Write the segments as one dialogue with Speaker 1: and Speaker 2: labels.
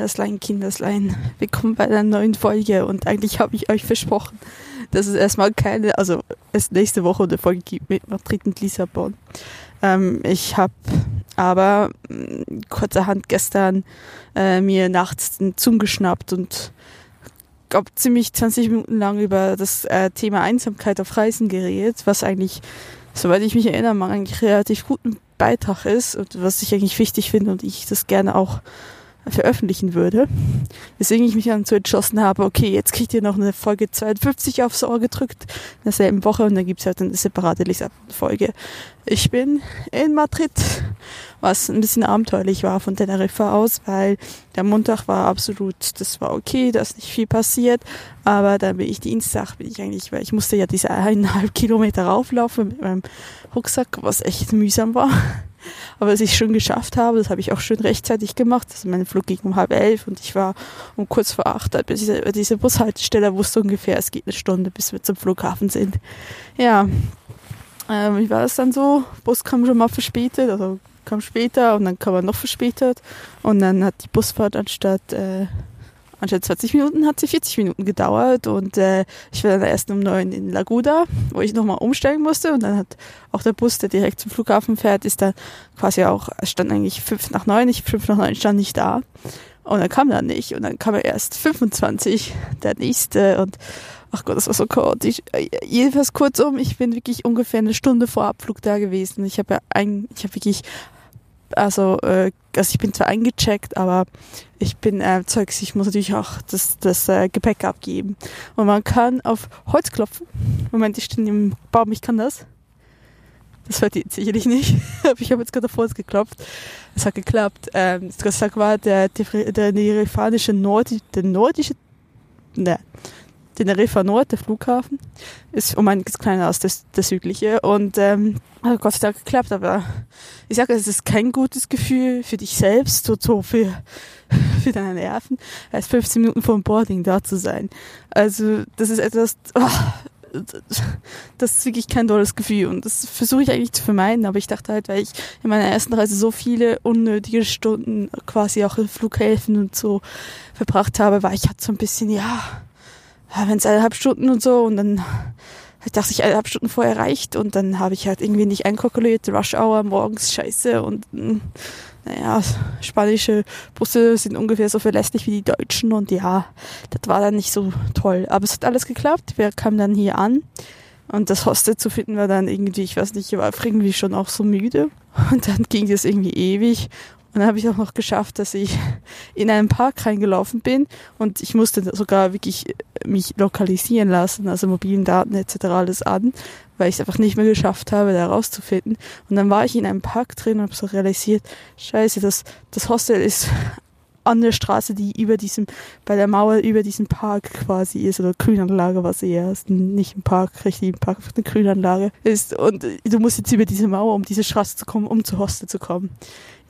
Speaker 1: Kinderslein, Kinderslein, willkommen bei einer neuen Folge und eigentlich habe ich euch versprochen, dass es erstmal keine, also es nächste Woche eine Folge gibt mit Madrid und Lissabon. Ähm, ich habe aber mh, mm, kurzerhand gestern äh, mir nachts einen Zoom geschnappt und glaube ziemlich 20 Minuten lang über das äh, Thema Einsamkeit auf Reisen geredet, was eigentlich, soweit ich mich erinnere, mal eigentlich relativ guten Beitrag ist und was ich eigentlich wichtig finde und ich das gerne auch veröffentlichen würde. Deswegen ich mich dann so entschlossen habe, okay, jetzt kriegt ihr noch eine Folge 52 aufs Ohr gedrückt in derselben Woche und dann gibt's halt eine separate Lissabon-Folge. Ich bin in Madrid, was ein bisschen abenteuerlich war von Teneriffa aus, weil der Montag war absolut, das war okay, da ist nicht viel passiert, aber dann bin ich Dienstag, bin ich eigentlich, weil ich musste ja diese eineinhalb Kilometer rauflaufen mit meinem Rucksack, was echt mühsam war. Aber was ich schon geschafft habe, das habe ich auch schön rechtzeitig gemacht. Also mein Flug ging um halb elf und ich war um kurz vor acht bei dieser, diese Bushaltestelle, wusste ungefähr, es geht eine Stunde, bis wir zum Flughafen sind. Ja, ähm, wie war das dann so? Bus kam schon mal verspätet, also kam später und dann kam er noch verspätet und dann hat die Busfahrt anstatt äh, anstatt 20 Minuten hat sie 40 Minuten gedauert und äh, ich war dann erst um neun in Laguda, wo ich nochmal umsteigen musste und dann hat auch der Bus, der direkt zum Flughafen fährt, ist dann quasi auch, stand eigentlich fünf nach neun, ich fünf nach neun stand nicht da und dann kam er nicht und dann kam er erst 25, der nächste und ach Gott, das war so chaotisch. Jedenfalls kurzum, ich bin wirklich ungefähr eine Stunde vor Abflug da gewesen. Ich habe ja ein, ich habe wirklich also, äh, also ich bin zwar eingecheckt, aber ich bin äh, Zeugs, ich muss natürlich auch das, das äh, Gepäck abgeben. Und man kann auf Holz klopfen. Moment, ich stehe im Baum, ich kann das. Das hört ihr sicherlich nicht, aber ich habe jetzt gerade auf Holz geklopft. Es hat geklappt. Ähm, das war der, der, der nerifanische Nord, der nordische, ne, Teneriffa Nord, der Flughafen, ist um einiges kleiner als das, das südliche und ähm, hat Gott sei Dank geklappt, aber ich sage, es ist kein gutes Gefühl für dich selbst, so, so für, für deine Nerven, als 15 Minuten vor dem Boarding da zu sein. Also das ist etwas, oh, das ist wirklich kein tolles Gefühl und das versuche ich eigentlich zu vermeiden, aber ich dachte halt, weil ich in meiner ersten Reise so viele unnötige Stunden quasi auch in Flughäfen und so verbracht habe, war ich halt so ein bisschen, ja, wenn es eineinhalb Stunden und so und dann dachte ich, eineinhalb Stunden vorher reicht und dann habe ich halt irgendwie nicht einkalkuliert, Rush Hour morgens scheiße und hm, naja, spanische Busse sind ungefähr so verlässlich wie die deutschen und ja, das war dann nicht so toll. Aber es hat alles geklappt. Wir kamen dann hier an und das Hostel zu finden war dann irgendwie, ich weiß nicht, ich war irgendwie schon auch so müde und dann ging das irgendwie ewig und dann habe ich auch noch geschafft, dass ich in einen Park reingelaufen bin und ich musste sogar wirklich mich lokalisieren lassen, also mobilen Daten etc. alles an, weil ich es einfach nicht mehr geschafft habe, da rauszufinden. Und dann war ich in einem Park drin und habe so realisiert, scheiße, das, das Hostel ist an der Straße, die über diesem, bei der Mauer über diesem Park quasi ist, oder Grünanlage, was eher ist, nicht ein Park, richtig ein Park, eine Grünanlage ist. Und du musst jetzt über diese Mauer, um diese Straße zu kommen, um zu Hostel zu kommen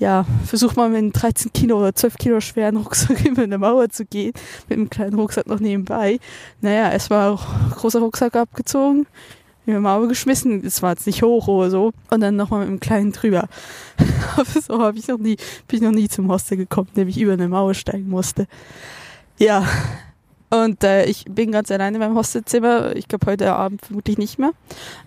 Speaker 1: ja, versuch mal mit einem 13 Kilo oder 12 Kilo schweren Rucksack über eine Mauer zu gehen, mit einem kleinen Rucksack noch nebenbei. Naja, es war auch großer Rucksack abgezogen, in die Mauer geschmissen, es war jetzt nicht hoch oder so, und dann nochmal mit einem kleinen drüber. Aber so habe ich noch nie, bin ich noch nie zum Hostel gekommen, indem ich über eine Mauer steigen musste. Ja, und äh, ich bin ganz alleine in meinem Hostelzimmer. Ich glaube heute Abend vermutlich nicht mehr.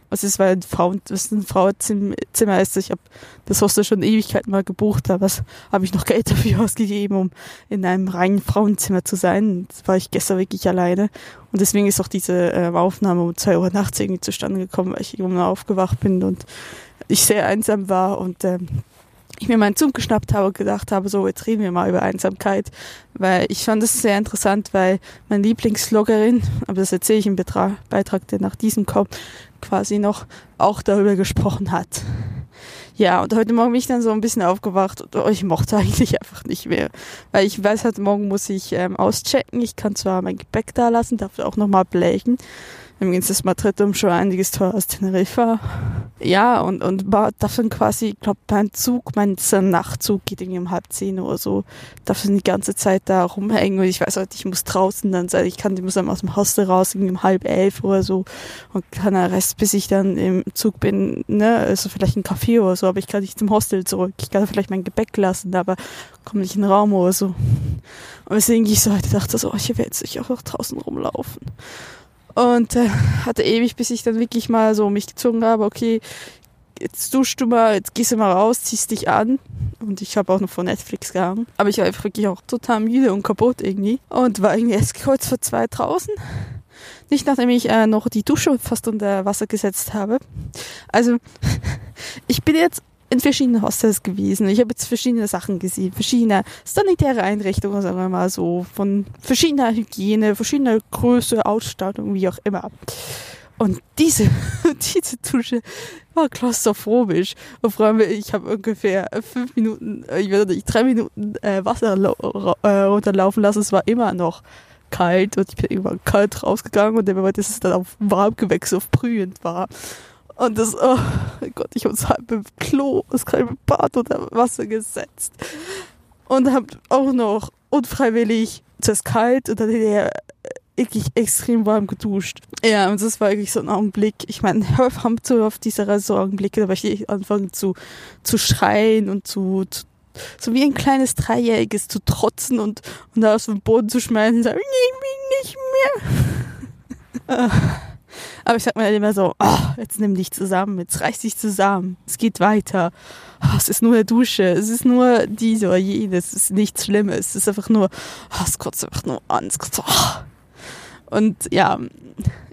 Speaker 1: Also es war ein Frauen, was ein Frauenzimmer ist. Ich habe das Hostel schon Ewigkeiten mal gebucht, aber habe ich noch Geld dafür ausgegeben, um in einem reinen Frauenzimmer zu sein. Das war ich gestern wirklich alleine. Und deswegen ist auch diese äh, Aufnahme um zwei Uhr nachts irgendwie zustande gekommen, weil ich irgendwann aufgewacht bin und ich sehr einsam war und ähm, ich mir meinen Zoom geschnappt habe und gedacht habe, so, jetzt reden wir mal über Einsamkeit, weil ich fand es sehr interessant, weil meine Lieblingsloggerin, aber das erzähle ich im Betrag, Beitrag, der nach diesem kommt, quasi noch auch darüber gesprochen hat. Ja, und heute Morgen bin ich dann so ein bisschen aufgewacht und oh, ich mochte eigentlich einfach nicht mehr. Weil ich weiß, heute Morgen muss ich ähm, auschecken. Ich kann zwar mein Gepäck da lassen, darf auch nochmal bleichen. Übrigens ist Madrid um schon einiges teurer als Teneriffa. Ja, und, und war, darf dann quasi, ich glaube, mein Zug, mein Nachtzug geht irgendwie um halb zehn oder so, darf dann die ganze Zeit da rumhängen und ich weiß halt, ich muss draußen dann sein, ich kann, ich muss dann aus dem Hostel raus, irgendwie um halb elf oder so und kann den Rest, bis ich dann im Zug bin, ne, also vielleicht ein Café oder so, aber ich kann nicht zum Hostel zurück. Ich kann vielleicht mein Gepäck lassen, aber komme nicht in den Raum oder so. Und deswegen ich so heute dachte so, oh, ich werde jetzt sicher auch noch draußen rumlaufen. Und äh, hatte ewig, bis ich dann wirklich mal so mich gezogen habe, okay, jetzt duschst du mal, jetzt gehst du mal raus, ziehst dich an. Und ich habe auch noch vor Netflix gehangen. Aber ich war einfach wirklich auch total müde und kaputt irgendwie. Und war irgendwie erst kurz vor zwei draußen. Nicht nachdem ich äh, noch die Dusche fast unter Wasser gesetzt habe. Also, ich bin jetzt in verschiedenen Hostels gewesen. Ich habe jetzt verschiedene Sachen gesehen, verschiedene sanitäre Einrichtungen, sagen wir mal so, von verschiedener Hygiene, verschiedener Größe, Ausstattung, wie auch immer. Und diese, diese Dusche war klaustrophobisch. Und vor allem, ich habe ungefähr fünf Minuten, ich werde nicht, drei Minuten äh, Wasser äh, runterlaufen lassen. Es war immer noch kalt und ich bin irgendwann kalt rausgegangen und dann, dass es dann auf warm gewechselt, auf brühend war. Und das, oh Gott, ich habe halb im Klo, das kalte Bad unter Wasser gesetzt. Und habe auch noch unfreiwillig zuerst kalt und dann hinterher wirklich extrem warm geduscht. Ja, und das war wirklich so ein Augenblick. Ich meine, wir haben so auf dieser Reise so Augenblicke, da war ich anfangen zu, zu schreien und zu, zu so wie ein kleines Dreijähriges zu trotzen und, und da aus dem Boden zu schmeißen und sagen, ich will nicht mehr. Aber ich sag mir immer so, oh, jetzt nimm dich zusammen, jetzt reiß dich zusammen, es geht weiter. Oh, es ist nur eine Dusche, es ist nur diese oder jenes, es ist nichts Schlimmes, es ist einfach nur, oh, es kotzt einfach nur an, es kotzt, oh. Und ja,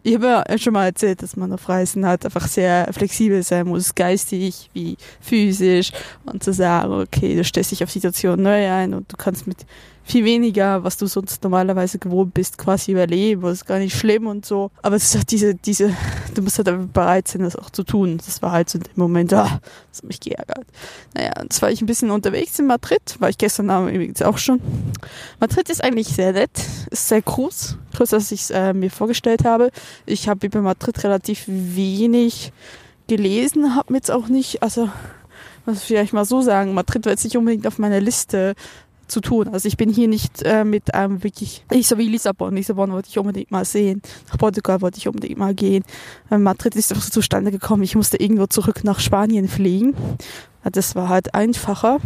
Speaker 1: ich habe ja schon mal erzählt, dass man auf Reisen halt einfach sehr flexibel sein muss, geistig wie physisch und zu sagen, okay, du stellst dich auf Situationen neu ein und du kannst mit viel weniger, was du sonst normalerweise gewohnt bist, quasi überleben. Das ist gar nicht schlimm und so. Aber es ist halt diese, diese, du musst halt einfach bereit sein, das auch zu tun. Das war halt so in dem Moment, ah, das hat mich geärgert. Naja, jetzt war ich ein bisschen unterwegs in Madrid, war ich gestern Abend übrigens auch schon. Madrid ist eigentlich sehr nett, ist sehr groß, größer als ich es äh, mir vorgestellt habe. Ich habe über Madrid relativ wenig gelesen, habe mir jetzt auch nicht, also was vielleicht mal so sagen, Madrid war jetzt nicht unbedingt auf meiner Liste zu tun. Also ich bin hier nicht äh, mit einem ähm, wirklich, nicht so wie Lissabon. Lissabon wollte ich unbedingt mal sehen. Nach Portugal wollte ich unbedingt mal gehen. Äh, Madrid ist einfach so zustande gekommen. Ich musste irgendwo zurück nach Spanien fliegen. Das war halt einfacher.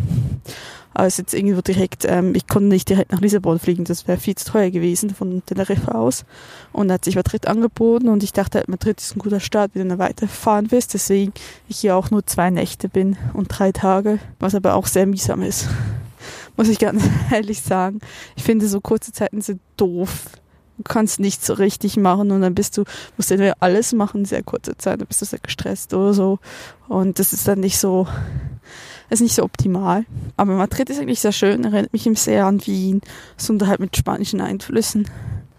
Speaker 1: Ist jetzt irgendwo direkt, ähm, ich konnte nicht direkt nach Lissabon fliegen, das wäre viel zu teuer gewesen von Teneriffa aus. Und da hat sich Madrid angeboten und ich dachte, Madrid ist ein guter Start, wenn du weiterfahren wirst. Deswegen ich hier auch nur zwei Nächte bin und drei Tage, was aber auch sehr mühsam ist muss ich ganz ehrlich sagen. Ich finde, so kurze Zeiten sind doof. Du kannst nichts so richtig machen und dann bist du, musst du alles machen in sehr kurzer Zeit, dann bist du sehr gestresst oder so. Und das ist dann nicht so, ist nicht so optimal. Aber Madrid ist eigentlich sehr schön, erinnert mich ihm sehr an Wien, sondern halt mit spanischen Einflüssen.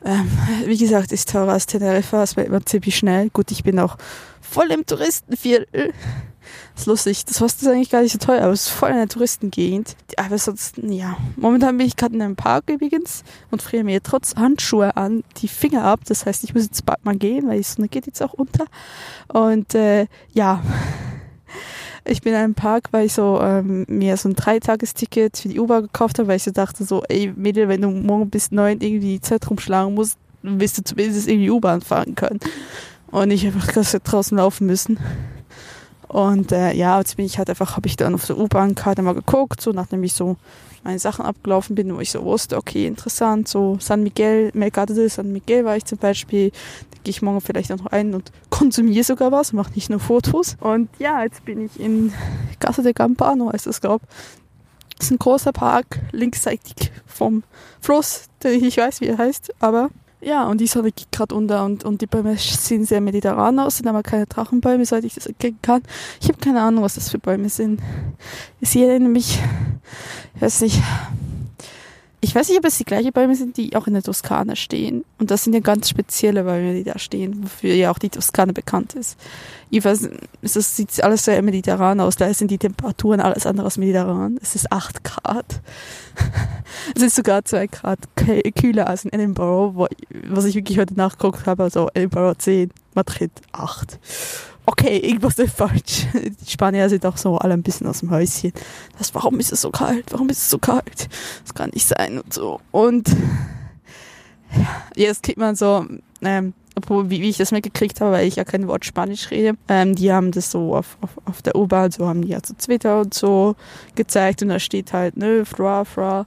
Speaker 1: Ähm, wie gesagt, ist teurer als Teneriffa, es wird immer ziemlich schnell. Gut, ich bin auch voll im Touristenviertel. Das ist lustig. Das Hostel ist eigentlich gar nicht so teuer, aber es ist voll in der Touristengegend. Aber sonst, ja. Momentan bin ich gerade in einem Park übrigens und friere mir trotz Handschuhe an die Finger ab. Das heißt, ich muss jetzt bald mal gehen, weil die Sonne geht jetzt auch unter. Und äh, ja. Ich bin in einem Park, weil ich so ähm, mir so ein Dreitagesticket für die U-Bahn gekauft habe, weil ich so dachte so, ey Mädel, wenn du morgen bis neun irgendwie die Zeit rumschlagen musst, wirst du zumindest irgendwie U-Bahn fahren können. Und nicht einfach draußen laufen müssen. Und äh, ja, jetzt bin ich halt einfach, habe ich dann auf der U-Bahn-Karte mal geguckt, so nachdem ich so meine Sachen abgelaufen bin, wo ich so wusste, okay, interessant, so San Miguel, Mercado de San Miguel war ich zum Beispiel, da gehe ich morgen vielleicht auch noch ein und konsumiere sogar was, mache nicht nur Fotos. Und ja, jetzt bin ich in Casa de Campano, heißt das, glaube Das ist ein großer Park, linksseitig vom Fluss, ich weiß, wie er heißt, aber ja, und die Sonne geht gerade unter und, und die Bäume sehen sehr mediterran aus, sind aber keine Drachenbäume, soweit ich das erkennen kann. Ich habe keine Ahnung, was das für Bäume sind. Sie erinnern mich, ich weiß nicht, ich weiß nicht, ob es die gleichen Bäume sind, die auch in der Toskana stehen. Und das sind ja ganz spezielle Bäume, die da stehen, wofür ja auch die Toskana bekannt ist. Jedenfalls das sieht alles sehr mediterran aus. Da sind die Temperaturen alles andere als mediterran. Es ist 8 Grad.
Speaker 2: Es ist sogar zwei Grad kühler als in Edinburgh, was ich wirklich heute nachgeguckt habe. Also Edinburgh 10, Madrid 8. Okay, irgendwas ist falsch. Die Spanier sind auch so alle ein bisschen aus dem Häuschen. Das, warum ist es so kalt? Warum ist es so kalt? Das kann nicht sein und so. Und jetzt kriegt man so, ähm, obwohl, wie, wie ich das mitgekriegt habe, weil ich ja kein Wort Spanisch rede, ähm, die haben das so auf, auf, auf der U-Bahn, so haben die ja so Twitter und so gezeigt und da steht halt, ne, fra, fra.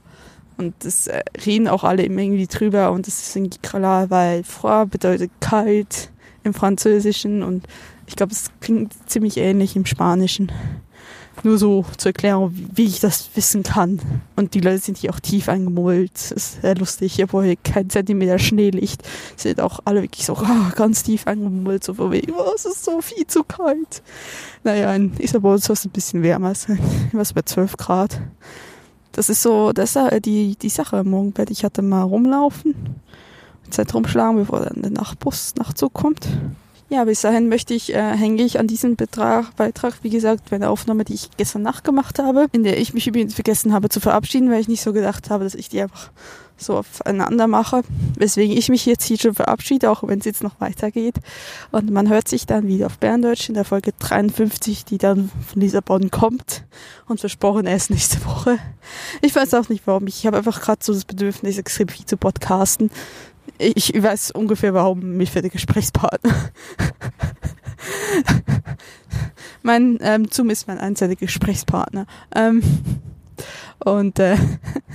Speaker 2: Und das äh, reden auch alle immer irgendwie drüber und das ist irgendwie klar, weil fra bedeutet kalt im Französischen und ich glaube, es klingt ziemlich ähnlich im Spanischen. Nur so zur Erklärung, wie ich das wissen kann. Und die Leute sind hier auch tief eingemult. Das ist sehr lustig. Hier, hier kein Zentimeter Schnee liegt, sind auch alle wirklich so oh, ganz tief eingemult. So von wegen, oh, es ist so viel zu kalt. Naja, in Isabel soll es ein bisschen wärmer sein. Was bei 12 Grad. Das ist so, das ist die, die Sache. Morgen werde ich hatte mal rumlaufen. Zeit rumschlagen, bevor dann der Nachtbus, Nachtzug kommt. Ja, bis dahin möchte ich, äh, hänge ich an diesem Betrag, Beitrag, wie gesagt, bei der Aufnahme, die ich gestern Nacht gemacht habe, in der ich mich übrigens vergessen habe zu verabschieden, weil ich nicht so gedacht habe, dass ich die einfach so aufeinander mache, weswegen ich mich jetzt hier schon verabschiede, auch wenn es jetzt noch weitergeht. Und man hört sich dann wieder auf Berndeutsch in der Folge 53, die dann von Lissabon kommt und versprochen erst nächste Woche. Ich weiß auch nicht warum. Ich habe einfach gerade so das Bedürfnis, extrem viel zu podcasten ich weiß ungefähr, warum mich für den Gesprächspartner. mein ähm, Zoom ist mein einziger Gesprächspartner. Ähm, und äh,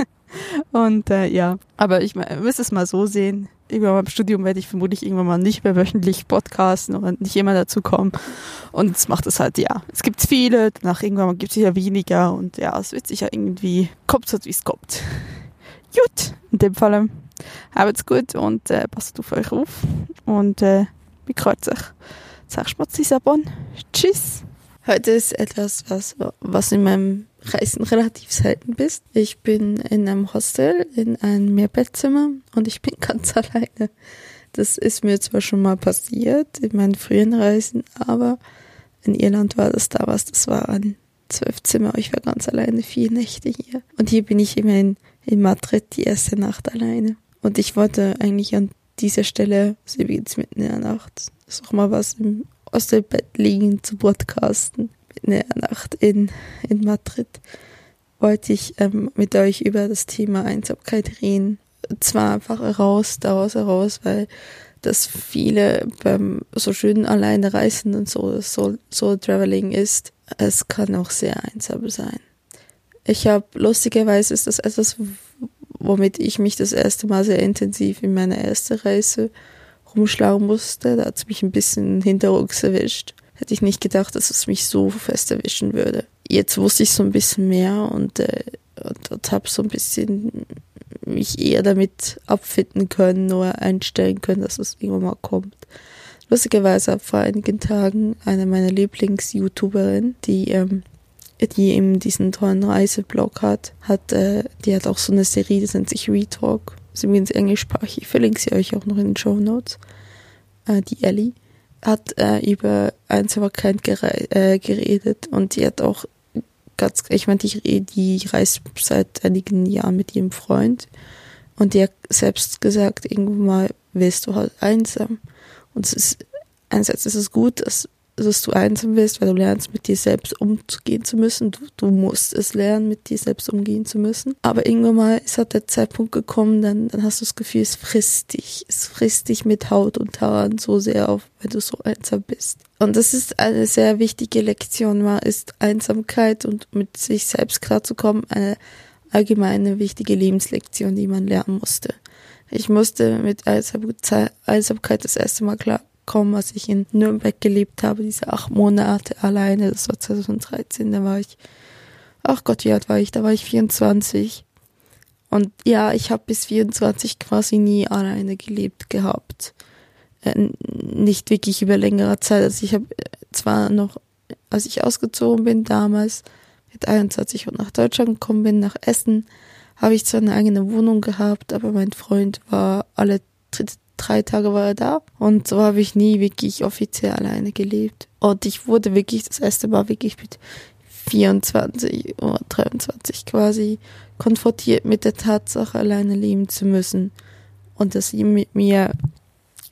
Speaker 2: und äh, ja, aber ich müsste es mal so sehen. Irgendwann beim Studium werde ich vermutlich irgendwann mal nicht mehr wöchentlich podcasten und nicht immer dazu kommen. Und es macht es halt, ja. Es gibt viele, danach irgendwann gibt es ja weniger und ja, es wird sich ja irgendwie, kommt so, wie es kommt. Gut, in dem Fall habt's gut und äh, passt auf euch auf. Und äh, wie freut sich. Sagst du Lissabon. Tschüss. Heute ist etwas, was, was in meinem Reisen relativ selten bist. Ich bin in einem Hostel, in einem Mehrbettzimmer und ich bin ganz alleine. Das ist mir zwar schon mal passiert in meinen frühen Reisen, aber in Irland war das damals, das war ein zwölf Zimmer, ich war ganz alleine, vier Nächte hier. Und hier bin ich immerhin in Madrid die erste Nacht alleine. Und ich wollte eigentlich an dieser Stelle, also übrigens mitten in der Nacht, ist mal was im Ostelbett liegen zu podcasten, mitten in der Nacht in, in Madrid, wollte ich ähm, mit euch über das Thema Einsamkeit reden. Zwar einfach heraus, daraus heraus, weil das viele beim so schönen alleine reisen und so, so, so Traveling ist, es kann auch sehr einsam sein. Ich habe lustigerweise ist das etwas, womit ich mich das erste Mal sehr intensiv in meiner ersten Reise rumschlagen musste. Da hat es mich ein bisschen hinterrucks erwischt. Hätte ich nicht gedacht, dass es mich so fest erwischen würde. Jetzt wusste ich so ein bisschen mehr und, äh, und, und habe so ein bisschen mich eher damit abfinden können oder einstellen können, dass es irgendwann mal kommt. Lustigerweise vor einigen Tagen eine meiner Lieblings-YouTuberinnen, die ähm, die eben diesen tollen Reiseblog hat, hat, äh, die hat auch so eine Serie, das nennt sich Retalk. Ist übrigens englischsprachig, ich verlinke sie euch auch noch in den Show Notes. Äh, die Ellie hat äh, über Einsamkeit gere äh, geredet und die hat auch ganz, ich meine, die, die reist seit einigen Jahren mit ihrem Freund und die hat selbst gesagt, irgendwann mal wirst du halt einsam. Und es ist, einerseits ist es gut, dass dass du einsam wirst, weil du lernst, mit dir selbst umzugehen zu müssen. Du, du musst es lernen, mit dir selbst umgehen zu müssen. Aber irgendwann mal ist halt der Zeitpunkt gekommen, dann, dann hast du das Gefühl, es frisst dich. Es frisst dich mit Haut und Haaren so sehr auf, wenn du so einsam bist. Und das ist eine sehr wichtige Lektion, war, ist Einsamkeit und mit sich selbst klarzukommen eine allgemeine wichtige Lebenslektion, die man lernen musste. Ich musste mit Einsamkeit das erste Mal klar kommen, als ich in Nürnberg gelebt habe, diese acht Monate alleine, das war 2013, da war ich, ach Gott, wie alt war ich? Da war ich 24. Und ja, ich habe bis 24 quasi nie alleine gelebt gehabt. Äh, nicht wirklich über längere Zeit. Also ich habe zwar noch, als ich ausgezogen bin damals, mit 21 und nach Deutschland gekommen bin, nach Essen, habe ich zwar eine eigene Wohnung gehabt, aber mein Freund war alle drei Tage war er da und so habe ich nie wirklich offiziell alleine gelebt. Und ich wurde wirklich das erste Mal wirklich mit 24 oder 23 quasi konfrontiert mit der Tatsache, alleine leben zu müssen und das ihm mit mir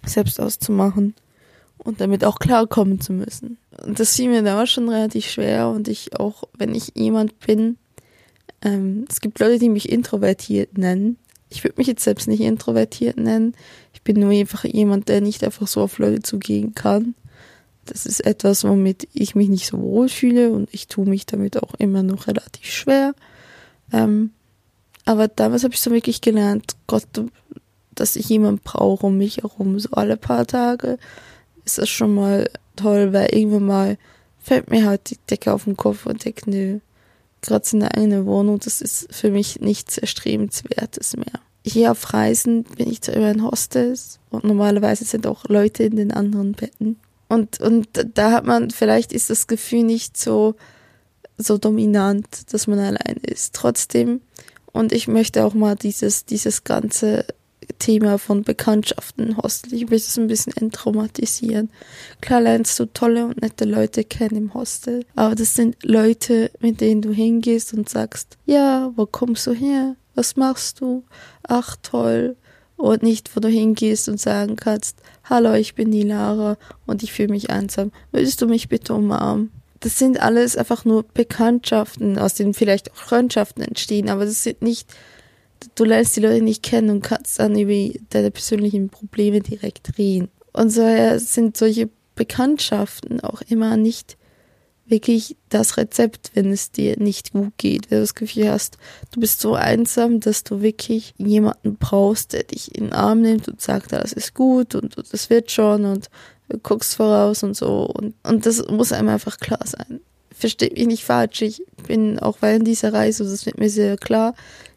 Speaker 2: selbst auszumachen und damit auch klarkommen zu müssen. Und das fiel mir damals schon relativ schwer und ich auch, wenn ich jemand bin, ähm, es gibt Leute, die mich introvertiert nennen. Ich würde mich jetzt selbst nicht introvertiert nennen. Ich bin nur einfach jemand, der nicht einfach so auf Leute zugehen kann. Das ist etwas, womit ich mich nicht so wohl fühle und ich tue mich damit auch immer noch relativ schwer. Ähm, aber damals habe ich so wirklich gelernt, Gott, dass ich jemanden brauche um mich herum. So alle paar Tage ist das schon mal toll, weil irgendwann mal fällt mir halt die Decke auf den Kopf und denke, nö, gerade in der eigenen Wohnung, das ist für mich nichts Erstrebenswertes mehr. Hier auf Reisen bin ich zwar immer in Hostels und normalerweise sind auch Leute in den anderen Betten. Und, und da hat man, vielleicht ist das Gefühl nicht so, so dominant, dass man allein ist. Trotzdem, und ich möchte auch mal dieses, dieses ganze Thema von Bekanntschaften Hostel. Ich möchte es ein bisschen enttraumatisieren. Klar lernst du tolle und nette Leute kennen im Hostel, aber das sind Leute, mit denen du hingehst und sagst, ja, wo kommst du her? Was machst du? Ach toll. Und nicht, wo du hingehst und sagen kannst, hallo, ich bin die Lara und ich fühle mich einsam. Würdest du mich bitte umarmen? Das sind alles einfach nur Bekanntschaften, aus denen vielleicht auch Freundschaften entstehen, aber das sind nicht du lernst die Leute nicht kennen und kannst dann über deine persönlichen Probleme direkt reden. Und so sind solche Bekanntschaften auch immer nicht wirklich das Rezept, wenn es dir nicht gut geht, wenn du das Gefühl hast, du bist so einsam, dass du wirklich jemanden brauchst, der dich in den Arm nimmt und sagt, das ist gut und das wird schon und du guckst voraus und so. Und, und das muss einem einfach klar sein. Versteht mich nicht falsch, ich bin auch während dieser Reise, das wird mir sehr klar,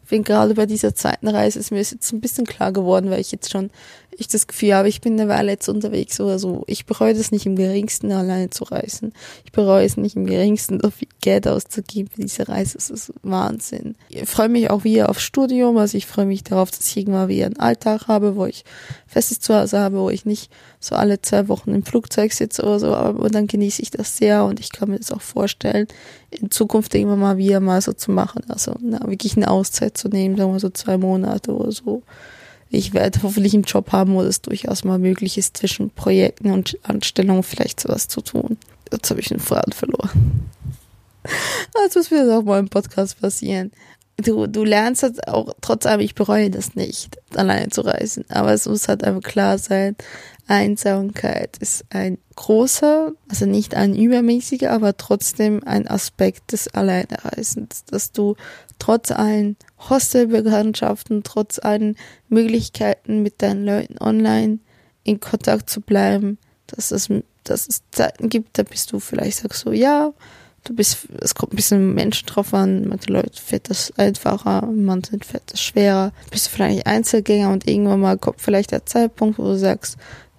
Speaker 2: bin gerade bei dieser zweiten Reise ist mir jetzt ein bisschen klar geworden, weil ich jetzt schon ich das Gefühl habe, ich bin eine Weile jetzt unterwegs oder so. Ich bereue das nicht im geringsten, alleine zu reisen. Ich bereue es nicht im geringsten, so viel Geld auszugeben für diese Reise. Das ist Wahnsinn. Ich freue mich auch wieder aufs Studium. Also ich freue mich darauf, dass ich irgendwann wieder einen Alltag habe, wo ich festes Zuhause habe, wo ich nicht so alle zwei Wochen im Flugzeug sitze oder so. Aber dann genieße ich das sehr und ich kann mir das auch vorstellen, in Zukunft irgendwann mal wieder mal so zu machen. Also na, wirklich eine Auszeit zu nehmen, sagen wir so zwei Monate oder so. Ich werde hoffentlich einen Job haben, wo es durchaus mal möglich ist, zwischen Projekten und Anstellungen vielleicht sowas zu tun. Jetzt habe ich den Faden verloren. Also muss mir das auch mal im Podcast passieren du, du lernst halt auch, trotz allem, ich bereue das nicht, alleine zu reisen. Aber es muss halt einfach klar sein, Einsamkeit ist ein großer, also nicht ein übermäßiger, aber trotzdem ein Aspekt des Alleinereisens, dass du trotz allen Hostelbekanntschaften, trotz allen Möglichkeiten mit deinen Leuten online in Kontakt zu bleiben, dass es, dass es Zeiten gibt, da bist du vielleicht sagst so, ja, du bist, es kommt ein bisschen Menschen drauf an, manche Leute fährt das einfacher, manche fährt das schwerer. Bist du vielleicht Einzelgänger und irgendwann mal kommt vielleicht der Zeitpunkt, wo du sagst,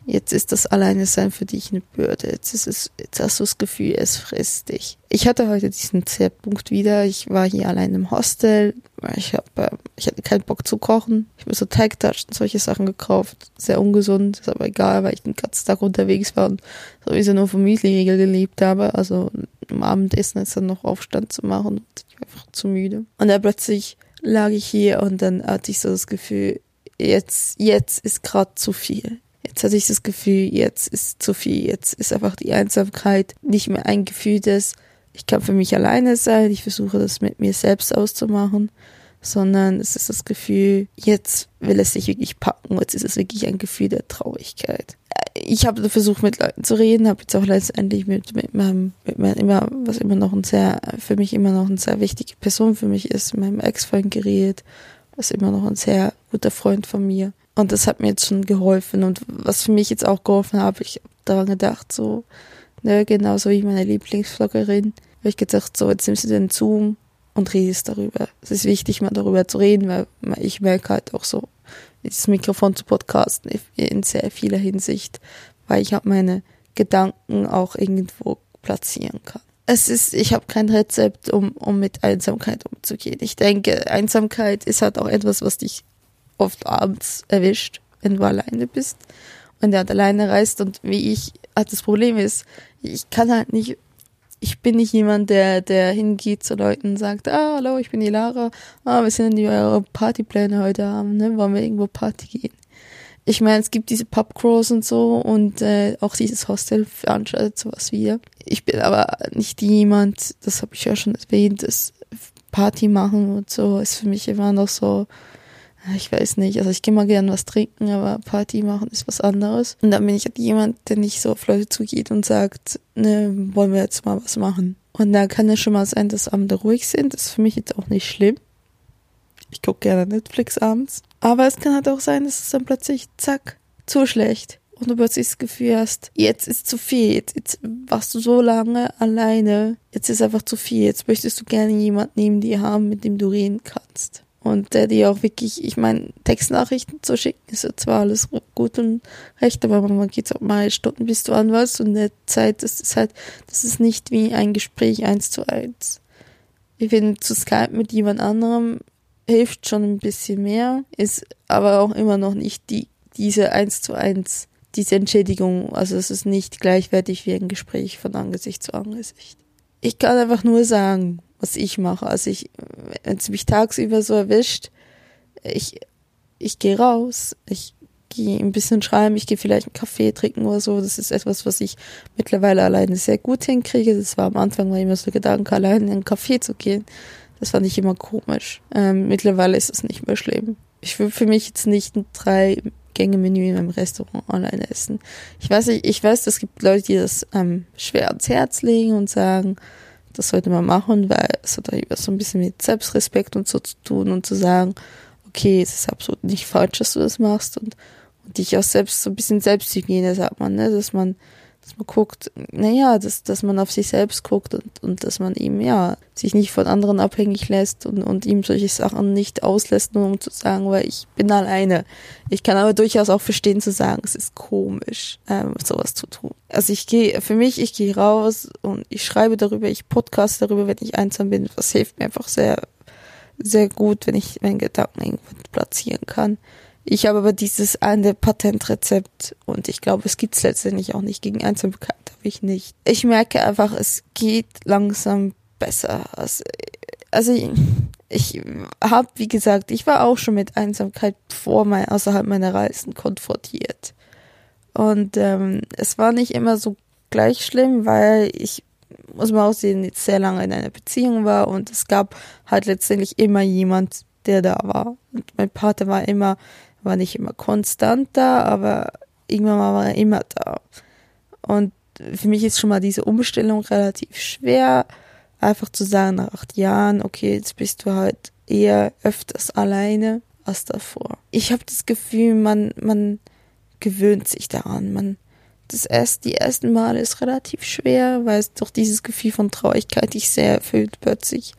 Speaker 2: Jetzt ist das Alleine sein für dich eine Bürde. Jetzt ist es, jetzt hast du das Gefühl, es frisst dich. Ich hatte heute diesen Zeitpunkt wieder. Ich war hier allein im Hostel. Ich habe, ich hatte keinen Bock zu kochen. Ich habe so Teigtaschen, solche Sachen gekauft. Sehr ungesund, ist aber egal, weil ich den ganzen Tag unterwegs war und sowieso nur vom Müsli-Riegel gelebt habe. Also im Abendessen ist dann noch Aufstand zu machen und ich war einfach zu müde. Und dann plötzlich lag ich hier und dann hatte ich so das Gefühl, jetzt, jetzt ist gerade zu viel Jetzt hatte ich das Gefühl, jetzt ist zu viel, jetzt ist einfach die Einsamkeit nicht mehr ein Gefühl des, ich kann für mich alleine sein, ich versuche das mit mir selbst auszumachen, sondern es ist das Gefühl, jetzt will es sich wirklich packen, jetzt ist es wirklich ein Gefühl der Traurigkeit. Ich habe versucht mit Leuten zu reden, habe jetzt auch letztendlich mit, mit meinem, mit meinem immer, was immer noch ein sehr, für mich immer noch eine sehr wichtige Person für mich ist, meinem Ex-Freund geredet, was immer noch ein sehr guter Freund von mir. Und das hat mir jetzt schon geholfen. Und was für mich jetzt auch geholfen hat, ich habe daran gedacht, so, ne, genauso wie meine Lieblingsvloggerin, habe ich gedacht, so, jetzt nimmst du den Zoom und redest darüber. Es ist wichtig, mal darüber zu reden, weil ich merke halt auch so, dieses Mikrofon zu podcasten in sehr vieler Hinsicht, weil ich habe meine Gedanken auch irgendwo platzieren kann. Es ist, ich habe kein Rezept, um, um mit Einsamkeit umzugehen. Ich denke, Einsamkeit ist halt auch etwas, was dich oft abends erwischt, wenn du alleine bist und der halt alleine reist und wie ich halt das Problem ist, ich kann halt nicht ich bin nicht jemand, der, der hingeht zu Leuten und sagt, ah, hallo, ich bin die Lara, ah, wir sind die eure Partypläne heute haben, ne, wollen wir irgendwo Party gehen? Ich meine, es gibt diese Pubcrawls und so und äh, auch dieses Hostel veranstaltet sowas wieder. Ich bin aber nicht jemand, das habe ich ja schon erwähnt, das Party machen und so ist für mich immer noch so, ich weiß nicht, also ich gehe mal gern was trinken, aber Party machen ist was anderes. Und dann bin ich halt jemand, der nicht so auf Leute zugeht und sagt, ne, wollen wir jetzt mal was machen. Und da kann es schon mal sein, dass Abende ruhig sind. Das ist für mich jetzt auch nicht schlimm. Ich gucke gerne Netflix abends. Aber es kann halt auch sein, dass es dann plötzlich, zack, zu schlecht. Und du plötzlich das Gefühl hast, jetzt ist zu viel, jetzt, jetzt warst du so lange alleine, jetzt ist einfach zu viel, jetzt möchtest du gerne jemanden neben dir haben, mit dem du reden kannst und der dir auch wirklich, ich meine, Textnachrichten zu schicken, ist ja zwar alles gut und recht, aber man geht auch mal Stunden, bis du anwärst und der Zeit, das ist halt, das ist nicht wie ein Gespräch eins zu eins. Ich finde, zu Skype mit jemand anderem hilft schon ein bisschen mehr, ist aber auch immer noch nicht die, diese eins zu eins, diese Entschädigung, also es ist nicht gleichwertig wie ein Gespräch von Angesicht zu Angesicht. Ich kann einfach nur sagen, was ich mache. Also ich, wenn es mich tagsüber so erwischt, ich, ich gehe raus, ich gehe ein bisschen schreiben, ich gehe vielleicht einen Kaffee trinken oder so. Das ist etwas, was ich mittlerweile alleine sehr gut hinkriege. Das war am Anfang war immer so Gedanke, alleine in einen Kaffee zu gehen. Das fand ich immer komisch. Ähm, mittlerweile ist es nicht mehr schlimm. Ich will für mich jetzt nicht ein drei Gänge-Menü in einem Restaurant alleine essen. Ich weiß nicht, ich weiß, es gibt Leute, die das ähm, schwer ans Herz legen und sagen, das sollte man machen, weil es hat so ein bisschen mit Selbstrespekt und so zu tun und zu sagen, okay, es ist absolut nicht falsch, dass du das machst und, und dich auch selbst so ein bisschen Selbsthygiene, sagt man, ne, dass man dass man guckt, naja, dass, dass man auf sich selbst guckt und, und dass man ihm, ja, sich nicht von anderen abhängig lässt und, und ihm solche Sachen nicht auslässt, nur um zu sagen, weil ich bin alleine. Ich kann aber durchaus auch verstehen zu sagen, es ist komisch, ähm, sowas zu tun. Also ich gehe, für mich, ich gehe raus und ich schreibe darüber, ich podcast darüber, wenn ich einsam bin. Das hilft mir einfach sehr, sehr gut, wenn ich meinen Gedanken irgendwo platzieren kann. Ich habe aber dieses eine Patentrezept und ich glaube, es gibt es letztendlich auch nicht. Gegen Einsamkeit habe ich nicht. Ich merke einfach, es geht langsam besser. Also, also ich, ich habe, wie gesagt, ich war auch schon mit Einsamkeit vor mein, außerhalb meiner Reisen konfrontiert. Und ähm, es war nicht immer so gleich schlimm, weil ich, muss man auch sehen, sehr lange in einer Beziehung war und es gab halt letztendlich immer jemand, der da war. Und mein Partner war immer war nicht immer konstant da, aber irgendwann war er immer da. Und für mich ist schon mal diese Umstellung relativ schwer, einfach zu sagen nach acht Jahren, okay, jetzt bist du halt eher öfters alleine als davor. Ich habe das Gefühl, man, man gewöhnt sich daran. Man, das erst, die ersten Male ist relativ schwer, weil es doch dieses Gefühl von Traurigkeit dich sehr erfüllt plötzlich.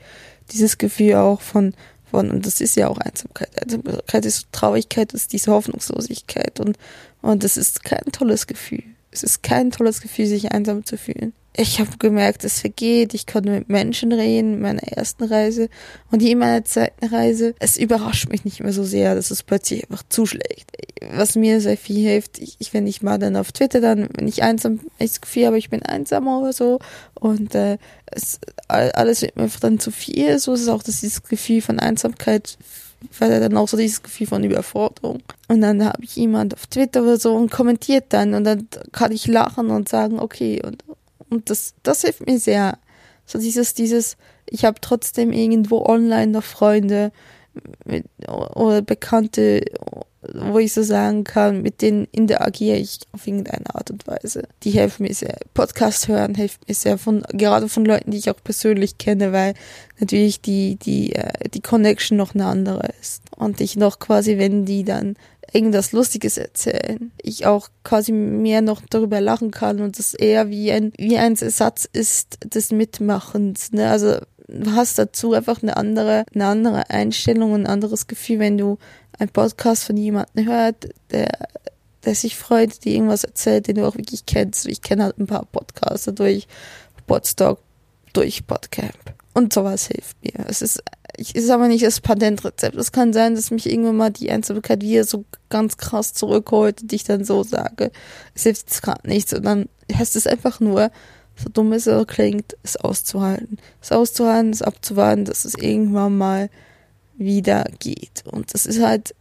Speaker 2: Dieses Gefühl auch von, von, und das ist ja auch Einsamkeit. Einsamkeit ist Traurigkeit, ist diese Hoffnungslosigkeit und, und das ist kein tolles Gefühl. Es ist kein tolles Gefühl, sich einsam zu fühlen ich habe gemerkt, es vergeht. Ich konnte mit Menschen reden in meiner ersten Reise und in meiner zweiten Reise. Es überrascht mich nicht mehr so sehr, dass es plötzlich einfach zuschlägt. Was mir sehr viel hilft, ich, ich wenn ich mal dann auf Twitter dann, wenn ich einsam, ich das Gefühl habe, ich bin einsam oder so und äh, es, alles wird mir einfach dann zu viel. So ist es auch, dass dieses Gefühl von Einsamkeit weil er dann auch so dieses Gefühl von Überforderung. Und dann habe ich jemand auf Twitter oder so und kommentiert dann und dann kann ich lachen und sagen, okay, und und das, das hilft mir sehr. So dieses, dieses, ich habe trotzdem irgendwo online noch Freunde mit, oder Bekannte, wo ich so sagen kann, mit denen interagiere ich auf irgendeine Art und Weise. Die helfen mir sehr. Podcast hören hilft mir sehr von, gerade von Leuten, die ich auch persönlich kenne, weil natürlich die, die, äh, die Connection noch eine andere ist. Und ich noch quasi, wenn die dann irgendwas Lustiges erzählen. Ich auch quasi mehr noch darüber lachen kann und das eher wie ein, wie ein Ersatz ist des Mitmachens. Ne? Also du hast dazu einfach eine andere, eine andere Einstellung, ein anderes Gefühl, wenn du einen Podcast von jemandem hört, der, der sich freut, die irgendwas erzählt, den du auch wirklich kennst. Ich kenne halt ein paar Podcaster durch Podstock, durch Podcamp. Und sowas hilft mir. Es ist ich ist aber nicht das Patentrezept. Es kann sein, dass mich irgendwann mal die Einsamkeit wieder so ganz krass zurückholt und ich dann so sage, es hilft jetzt gerade nichts. Und dann heißt es einfach nur, so dumm es auch klingt, es auszuhalten. Es auszuhalten, es abzuwarten, dass es irgendwann mal wieder geht. Und das ist halt,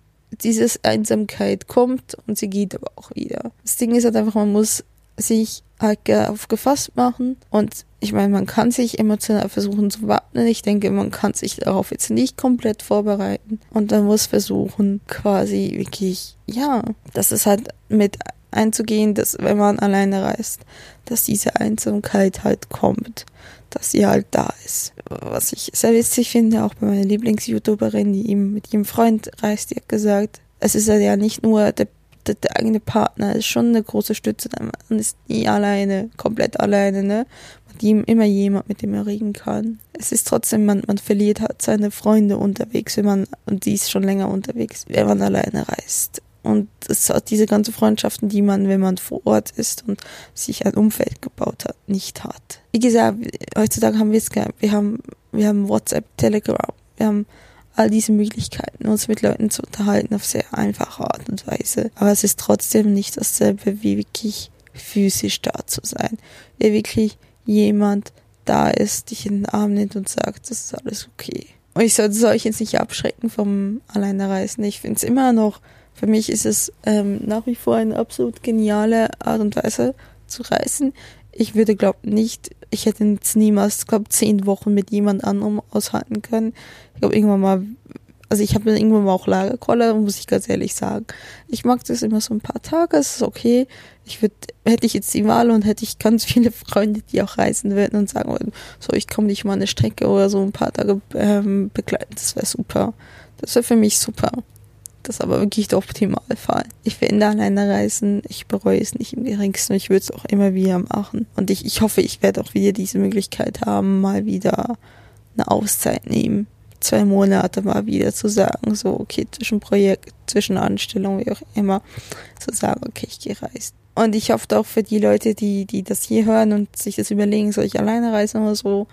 Speaker 2: diese Einsamkeit kommt und sie geht aber auch wieder. Das Ding ist halt einfach, man muss sich halt darauf gefasst machen und ich meine, man kann sich emotional versuchen zu wappnen. Ich denke, man kann sich darauf jetzt nicht komplett vorbereiten und man muss versuchen, quasi wirklich, ja, das ist halt mit einzugehen, dass wenn man alleine reist, dass diese Einsamkeit halt kommt, dass sie halt da ist. Was ich sehr witzig finde, auch bei meiner Lieblings-YouTuberin, die ihm mit ihrem Freund reist, die hat gesagt, es ist ja nicht nur der, der, der eigene Partner, ist schon eine große Stütze, man ist nie alleine, komplett alleine, ne? Man hat immer jemand, mit dem er reden kann. Es ist trotzdem, man, man verliert halt seine Freunde unterwegs, wenn man, und die ist schon länger unterwegs, wenn man alleine reist. Und es hat diese ganzen Freundschaften, die man, wenn man vor Ort ist und sich ein Umfeld gebaut hat, nicht hat. Wie gesagt, heutzutage haben wir Skype, wir haben, wir haben WhatsApp, Telegram, wir haben all diese Möglichkeiten, uns mit Leuten zu unterhalten auf sehr einfache Art und Weise. Aber es ist trotzdem nicht dasselbe, wie wirklich physisch da zu sein. Wie wirklich jemand da ist, dich in den Arm nimmt und sagt, das ist alles okay. Und ich sollte euch jetzt nicht abschrecken vom Alleinereisen. Ich finde es immer noch für mich ist es ähm, nach wie vor eine absolut geniale Art und Weise zu reisen. Ich würde, glaube nicht, ich hätte jetzt niemals, glaube zehn Wochen mit jemand anderem aushalten können. Ich glaube irgendwann mal, also ich habe irgendwann mal auch Lagerkoller, muss ich ganz ehrlich sagen. Ich mag das immer so ein paar Tage, es ist okay. Ich würde, hätte ich jetzt die Wahl und hätte ich ganz viele Freunde, die auch reisen würden und sagen würden, so ich komme nicht mal eine Strecke oder so ein paar Tage ähm, begleiten, das wäre super. Das wäre für mich super. Das aber wirklich der Optimalfall. Ich finde alleine reisen, ich bereue es nicht im geringsten. Ich würde es auch immer wieder machen. Und ich, ich hoffe, ich werde auch wieder diese Möglichkeit haben, mal wieder eine Auszeit nehmen. Zwei Monate mal wieder zu sagen, so, okay, zwischen Projekt, zwischen Anstellung, wie auch immer, zu sagen, okay, ich gehe reisen. Und ich hoffe auch für die Leute, die, die das hier hören und sich das überlegen, soll ich alleine reisen oder so,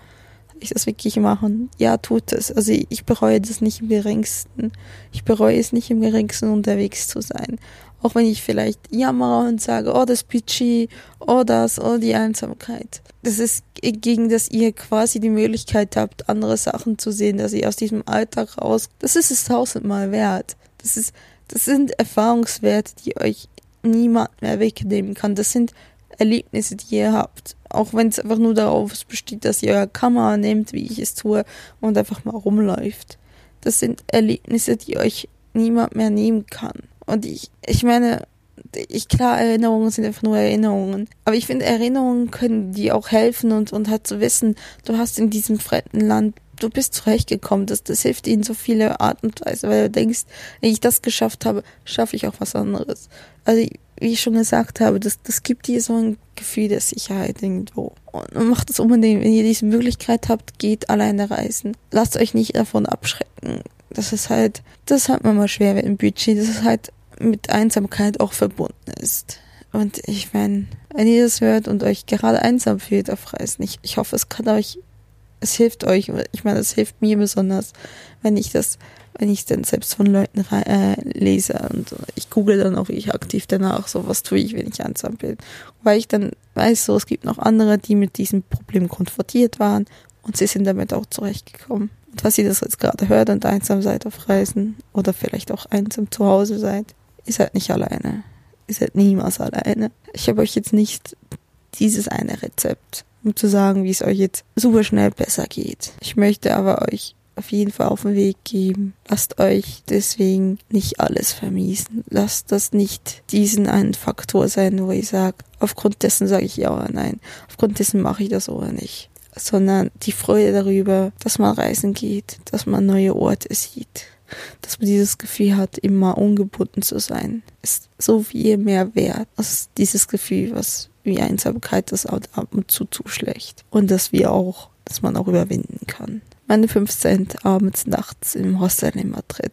Speaker 2: ich das wirklich machen? Ja, tut es. Also ich bereue das nicht im geringsten. Ich bereue es nicht im geringsten unterwegs zu sein. Auch wenn ich vielleicht jammere und sage, oh, das Budget, oh, das, oh, die Einsamkeit. Das ist gegen das ihr quasi die Möglichkeit habt, andere Sachen zu sehen, dass ihr aus diesem Alltag raus, das ist es tausendmal wert. Das ist, das sind Erfahrungswerte, die euch niemand mehr wegnehmen kann. Das sind Erlebnisse, die ihr habt. Auch wenn es einfach nur darauf besteht, dass ihr eure Kamera nehmt, wie ich es tue, und einfach mal rumläuft. Das sind Erlebnisse, die euch niemand mehr nehmen kann. Und ich, ich meine, ich klar, Erinnerungen sind einfach nur Erinnerungen. Aber ich finde, Erinnerungen können dir auch helfen und, und halt zu wissen, du hast in diesem fremden Land, du bist zurechtgekommen. Das, das hilft ihnen so viele Art und Weise, weil du denkst, wenn ich das geschafft habe, schaffe ich auch was anderes. Also wie ich schon gesagt habe, das, das gibt dir so ein Gefühl der Sicherheit irgendwo. Und macht es unbedingt, wenn ihr diese Möglichkeit habt, geht alleine reisen. Lasst euch nicht davon abschrecken. Das ist halt, das ist halt manchmal schwer mit dem Budget, das ist halt mit Einsamkeit auch verbunden ist. Und ich meine, wenn ihr das hört und euch gerade einsam fühlt auf Reisen, ich, ich hoffe, es kann euch, es hilft euch. Ich meine, es hilft mir besonders, wenn ich das wenn ich dann selbst von Leuten äh, lese und ich google dann auch ich aktiv danach, so was tue ich, wenn ich einsam bin. Weil ich dann weiß, so es gibt noch andere, die mit diesem Problem konfrontiert waren und sie sind damit auch zurechtgekommen. Und falls ihr das jetzt gerade hört und einsam seid auf Reisen oder vielleicht auch einsam zu Hause seid, ihr seid nicht alleine. Ihr seid niemals alleine. Ich habe euch jetzt nicht dieses eine Rezept, um zu sagen, wie es euch jetzt super schnell besser geht. Ich möchte aber euch auf jeden Fall auf den Weg geben. Lasst euch deswegen nicht alles vermiesen. Lasst das nicht diesen einen Faktor sein, wo ich sage, aufgrund dessen sage ich ja oder nein. Aufgrund dessen mache ich das oder nicht. Sondern die Freude darüber, dass man reisen geht, dass man neue Orte sieht, dass man dieses Gefühl hat, immer ungebunden zu sein, ist so viel mehr wert als dieses Gefühl, was wie Einsamkeit das ab und zu zuschlägt. Und dass wir auch, dass man auch überwinden kann meine 5 Cent abends, nachts im Hostel in Madrid.